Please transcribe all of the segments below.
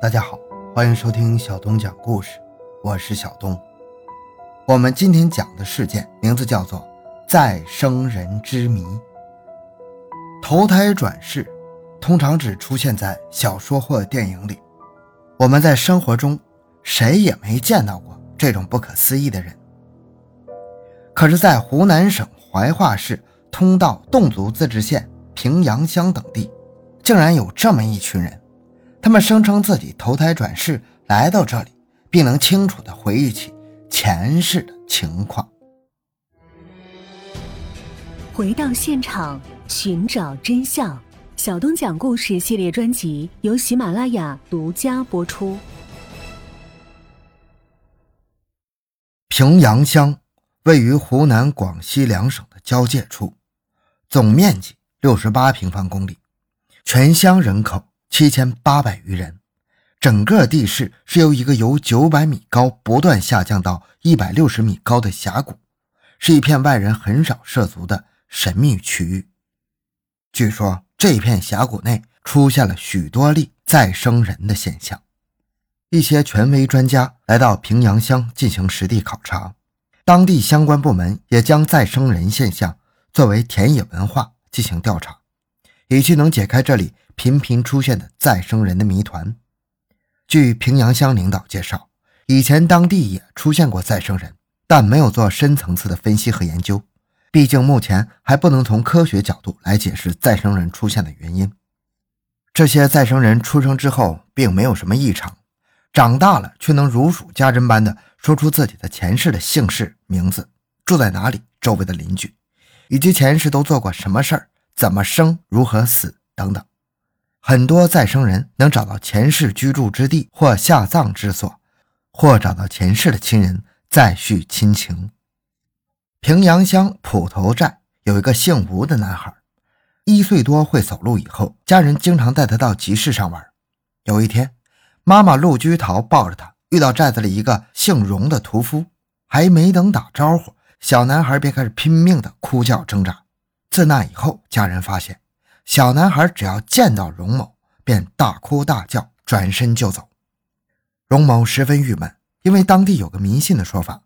大家好，欢迎收听小东讲故事，我是小东。我们今天讲的事件名字叫做“再生人之谜”。投胎转世通常只出现在小说或电影里，我们在生活中谁也没见到过这种不可思议的人。可是，在湖南省怀化市通道侗族自治县平阳乡等地，竟然有这么一群人。他们声称自己投胎转世来到这里，并能清楚地回忆起前世的情况。回到现场寻找真相，小东讲故事系列专辑由喜马拉雅独家播出。平阳乡位于湖南、广西两省的交界处，总面积六十八平方公里，全乡人口。七千八百余人，整个地势是由一个由九百米高不断下降到一百六十米高的峡谷，是一片外人很少涉足的神秘区域。据说这片峡谷内出现了许多例再生人的现象。一些权威专家来到平阳乡进行实地考察，当地相关部门也将再生人现象作为田野文化进行调查，以期能解开这里。频频出现的再生人的谜团。据平阳乡领导介绍，以前当地也出现过再生人，但没有做深层次的分析和研究。毕竟目前还不能从科学角度来解释再生人出现的原因。这些再生人出生之后并没有什么异常，长大了却能如数家珍般的说出自己的前世的姓氏、名字、住在哪里、周围的邻居，以及前世都做过什么事儿、怎么生、如何死等等。很多再生人能找到前世居住之地或下葬之所，或找到前世的亲人再续亲情。平阳乡普头寨有一个姓吴的男孩，一岁多会走路以后，家人经常带他到集市上玩。有一天，妈妈陆居桃抱着他，遇到寨子里一个姓荣的屠夫，还没等打招呼，小男孩便开始拼命的哭叫挣扎。自那以后，家人发现。小男孩只要见到荣某，便大哭大叫，转身就走。荣某十分郁闷，因为当地有个迷信的说法：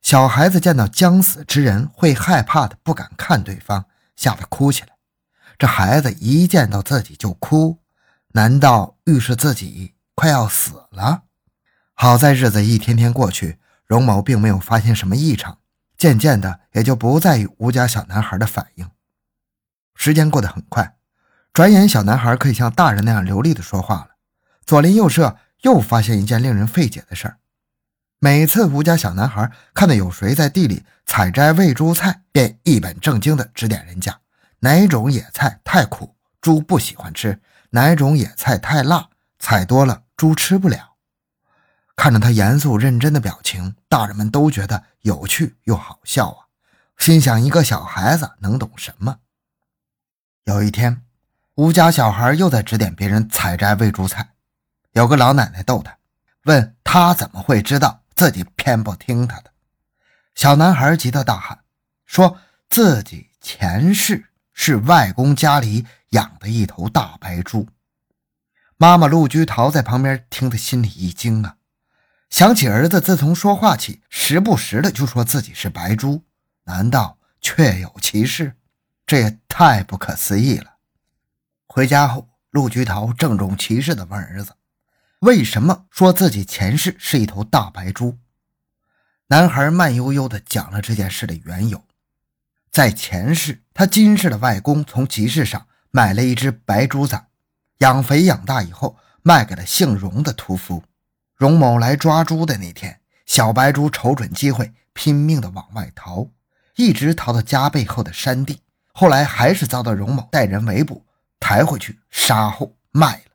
小孩子见到将死之人会害怕的，不敢看对方，吓得哭起来。这孩子一见到自己就哭，难道预示自己快要死了？好在日子一天天过去，荣某并没有发现什么异常，渐渐的也就不在意吴家小男孩的反应。时间过得很快。转眼，小男孩可以像大人那样流利的说话了。左邻右舍又发现一件令人费解的事儿：每次吴家小男孩看到有谁在地里采摘喂猪菜，便一本正经地指点人家哪种野菜太苦，猪不喜欢吃；哪种野菜太辣，采多了猪吃不了。看着他严肃认真的表情，大人们都觉得有趣又好笑啊，心想一个小孩子能懂什么？有一天。吴家小孩又在指点别人采摘喂猪菜，有个老奶奶逗他，问他怎么会知道自己偏不听他的。小男孩急得大喊，说自己前世是外公家里养的一头大白猪。妈妈陆居桃在旁边听得心里一惊啊，想起儿子自从说话起，时不时的就说自己是白猪，难道确有其事？这也太不可思议了。回家后，陆菊桃郑重其事地问儿子：“为什么说自己前世是一头大白猪？”男孩慢悠悠地讲了这件事的缘由。在前世，他今世的外公从集市上买了一只白猪崽，养肥养大以后，卖给了姓荣的屠夫。荣某来抓猪的那天，小白猪瞅准机会，拼命地往外逃，一直逃到家背后的山地。后来还是遭到荣某带人围捕。抬回去杀后卖了。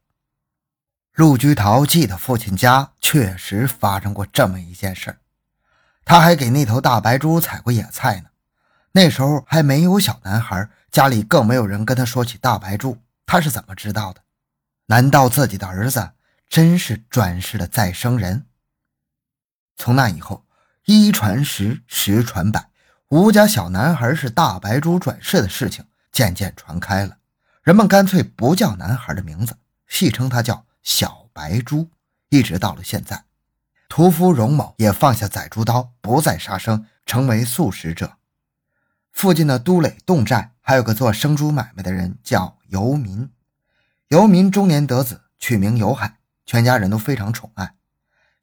陆居陶记得父亲家确实发生过这么一件事他还给那头大白猪采过野菜呢。那时候还没有小男孩，家里更没有人跟他说起大白猪，他是怎么知道的？难道自己的儿子真是转世的再生人？从那以后，一传十，十传百，吴家小男孩是大白猪转世的事情渐渐传开了。人们干脆不叫男孩的名字，戏称他叫小白猪。一直到了现在。屠夫荣某也放下宰猪刀，不再杀生，成为素食者。附近的都垒侗寨还有个做生猪买卖的人，叫游民。游民中年得子，取名游海，全家人都非常宠爱。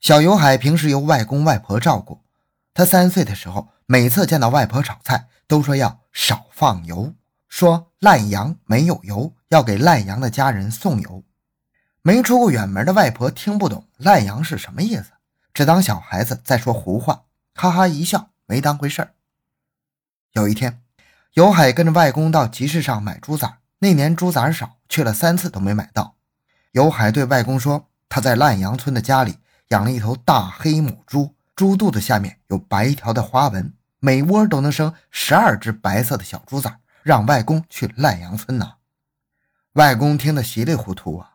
小游海平时由外公外婆照顾。他三岁的时候，每次见到外婆炒菜，都说要少放油，说烂羊没有油，要给烂羊的家人送油。没出过远门的外婆听不懂烂羊是什么意思。只当小孩子在说胡话，哈哈一笑，没当回事儿。有一天，尤海跟着外公到集市上买猪崽，那年猪崽少，去了三次都没买到。尤海对外公说：“他在烂羊村的家里养了一头大黑母猪，猪肚子下面有白条的花纹，每窝都能生十二只白色的小猪崽，让外公去烂阳村拿。”外公听得稀里糊涂啊，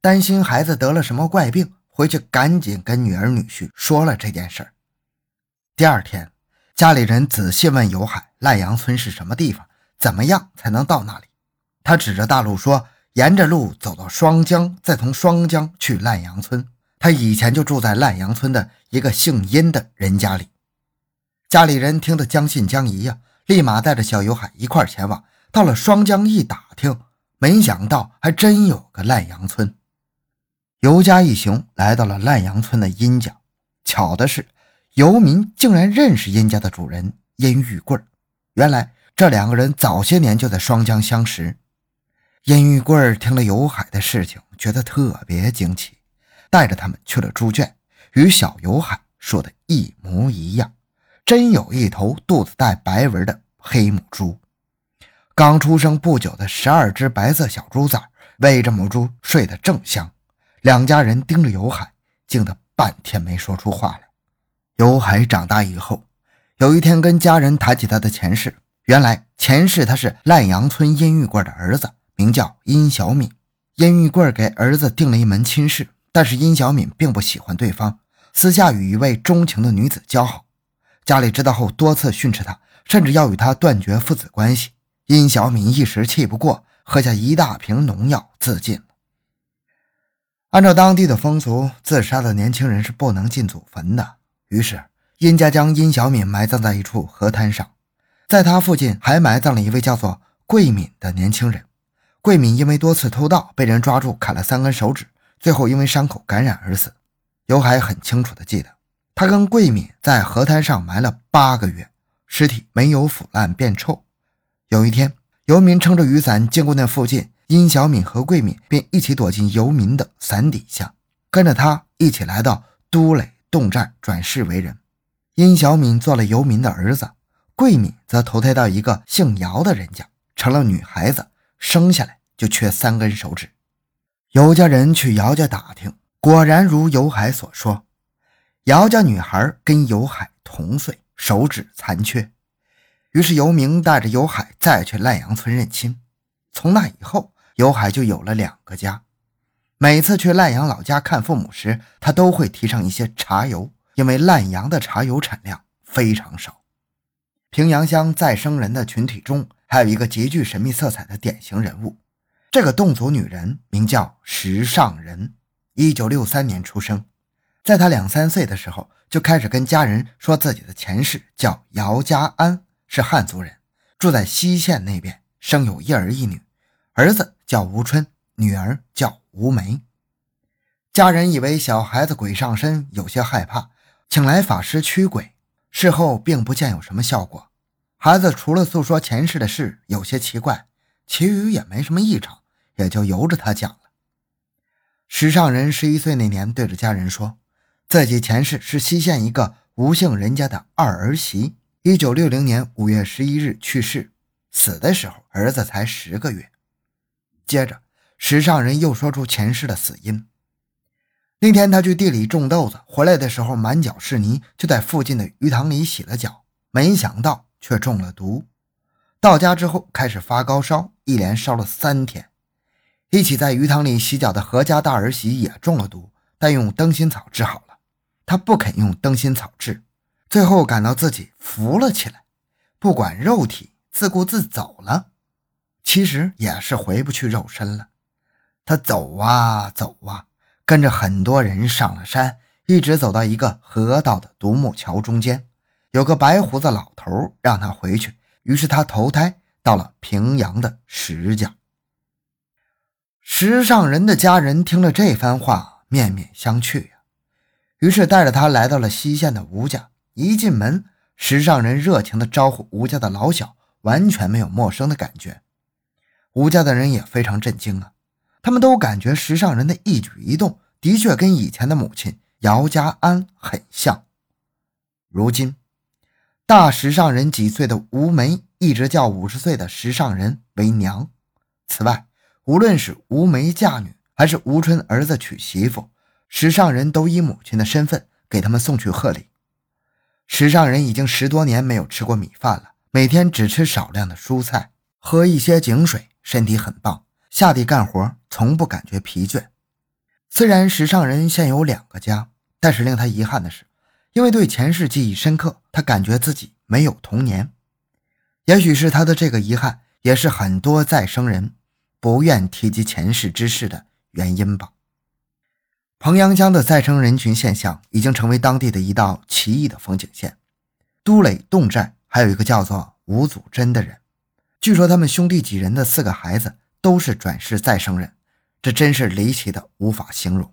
担心孩子得了什么怪病。回去赶紧跟女儿女婿说了这件事儿。第二天，家里人仔细问尤海：“赖阳村是什么地方？怎么样才能到那里？”他指着大路说：“沿着路走到双江，再从双江去烂阳村。”他以前就住在烂阳村的一个姓殷的人家里。家里人听得将信将疑呀，立马带着小尤海一块前往。到了双江一打听，没想到还真有个烂阳村。尤家一行来到了烂阳村的殷家，巧的是，游民竟然认识殷家的主人殷玉贵原来这两个人早些年就在双江相识。殷玉贵听了游海的事情，觉得特别惊奇，带着他们去了猪圈，与小游海说的一模一样，真有一头肚子带白纹的黑母猪，刚出生不久的十二只白色小猪崽，喂着母猪睡得正香。两家人盯着尤海，惊得半天没说出话来。尤海长大以后，有一天跟家人谈起他的前世，原来前世他是烂阳村殷玉贵的儿子，名叫殷小敏。殷玉贵给儿子定了一门亲事，但是殷小敏并不喜欢对方，私下与一位钟情的女子交好。家里知道后，多次训斥他，甚至要与他断绝父子关系。殷小敏一时气不过，喝下一大瓶农药自尽。按照当地的风俗，自杀的年轻人是不能进祖坟的。于是，殷家将殷小敏埋葬在一处河滩上，在他附近还埋葬了一位叫做桂敏的年轻人。桂敏因为多次偷盗，被人抓住砍了三根手指，最后因为伤口感染而死。尤海很清楚地记得，他跟桂敏在河滩上埋了八个月，尸体没有腐烂变臭。有一天，游民撑着雨伞经过那附近。殷小敏和桂敏便一起躲进游民的伞底下，跟着他一起来到都垒洞寨转世为人。殷小敏做了游民的儿子，桂敏则投胎到一个姓姚的人家，成了女孩子，生下来就缺三根手指。尤家人去姚家打听，果然如尤海所说，姚家女孩跟尤海同岁，手指残缺。于是游明带着尤海再去烂阳村认亲。从那以后。尤海就有了两个家。每次去烂阳老家看父母时，他都会提上一些茶油，因为烂阳的茶油产量非常少。平阳乡再生人的群体中，还有一个极具神秘色彩的典型人物。这个侗族女人名叫石尚人，一九六三年出生。在他两三岁的时候，就开始跟家人说自己的前世叫姚家安，是汉族人，住在西县那边，生有一儿一女。儿子叫吴春，女儿叫吴梅。家人以为小孩子鬼上身，有些害怕，请来法师驱鬼。事后并不见有什么效果。孩子除了诉说前世的事有些奇怪，其余也没什么异常，也就由着他讲了。石上人十一岁那年，对着家人说，自己前世是西县一个吴姓人家的二儿媳，一九六零年五月十一日去世，死的时候儿子才十个月。接着，石上人又说出前世的死因。那天他去地里种豆子，回来的时候满脚是泥，就在附近的鱼塘里洗了脚，没想到却中了毒。到家之后开始发高烧，一连烧了三天。一起在鱼塘里洗脚的何家大儿媳也中了毒，但用灯心草治好了。他不肯用灯芯草治，最后感到自己浮了起来，不管肉体，自顾自走了。其实也是回不去肉身了。他走啊走啊，跟着很多人上了山，一直走到一个河道的独木桥中间，有个白胡子老头让他回去，于是他投胎到了平阳的石家。石上人的家人听了这番话，面面相觑，于是带着他来到了西县的吴家。一进门，石上人热情地招呼吴家的老小，完全没有陌生的感觉。吴家的人也非常震惊啊，他们都感觉石上人的一举一动的确跟以前的母亲姚家安很像。如今，大石上人几岁的吴梅一直叫五十岁的石上人为娘。此外，无论是吴梅嫁女，还是吴春儿子娶媳妇，石上人都以母亲的身份给他们送去贺礼。石上人已经十多年没有吃过米饭了，每天只吃少量的蔬菜，喝一些井水，身体很棒，下地干活从不感觉疲倦。虽然石上人现有两个家，但是令他遗憾的是，因为对前世记忆深刻，他感觉自己没有童年。也许是他的这个遗憾，也是很多再生人不愿提及前世之事的原因吧。彭阳江的再生人群现象已经成为当地的一道奇异的风景线。都垒洞寨还有一个叫做吴祖珍的人，据说他们兄弟几人的四个孩子都是转世再生人，这真是离奇的无法形容。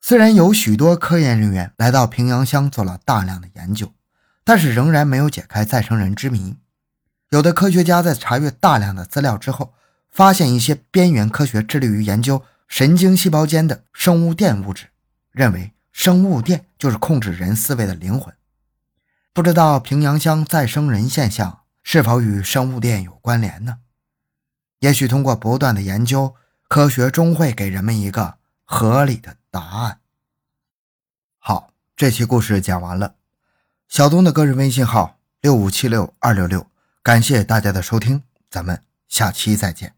虽然有许多科研人员来到平阳乡做了大量的研究，但是仍然没有解开再生人之谜。有的科学家在查阅大量的资料之后，发现一些边缘科学致力于研究。神经细胞间的生物电物质认为，生物电就是控制人思维的灵魂。不知道平阳乡再生人现象是否与生物电有关联呢？也许通过不断的研究，科学终会给人们一个合理的答案。好，这期故事讲完了。小东的个人微信号六五七六二六六，感谢大家的收听，咱们下期再见。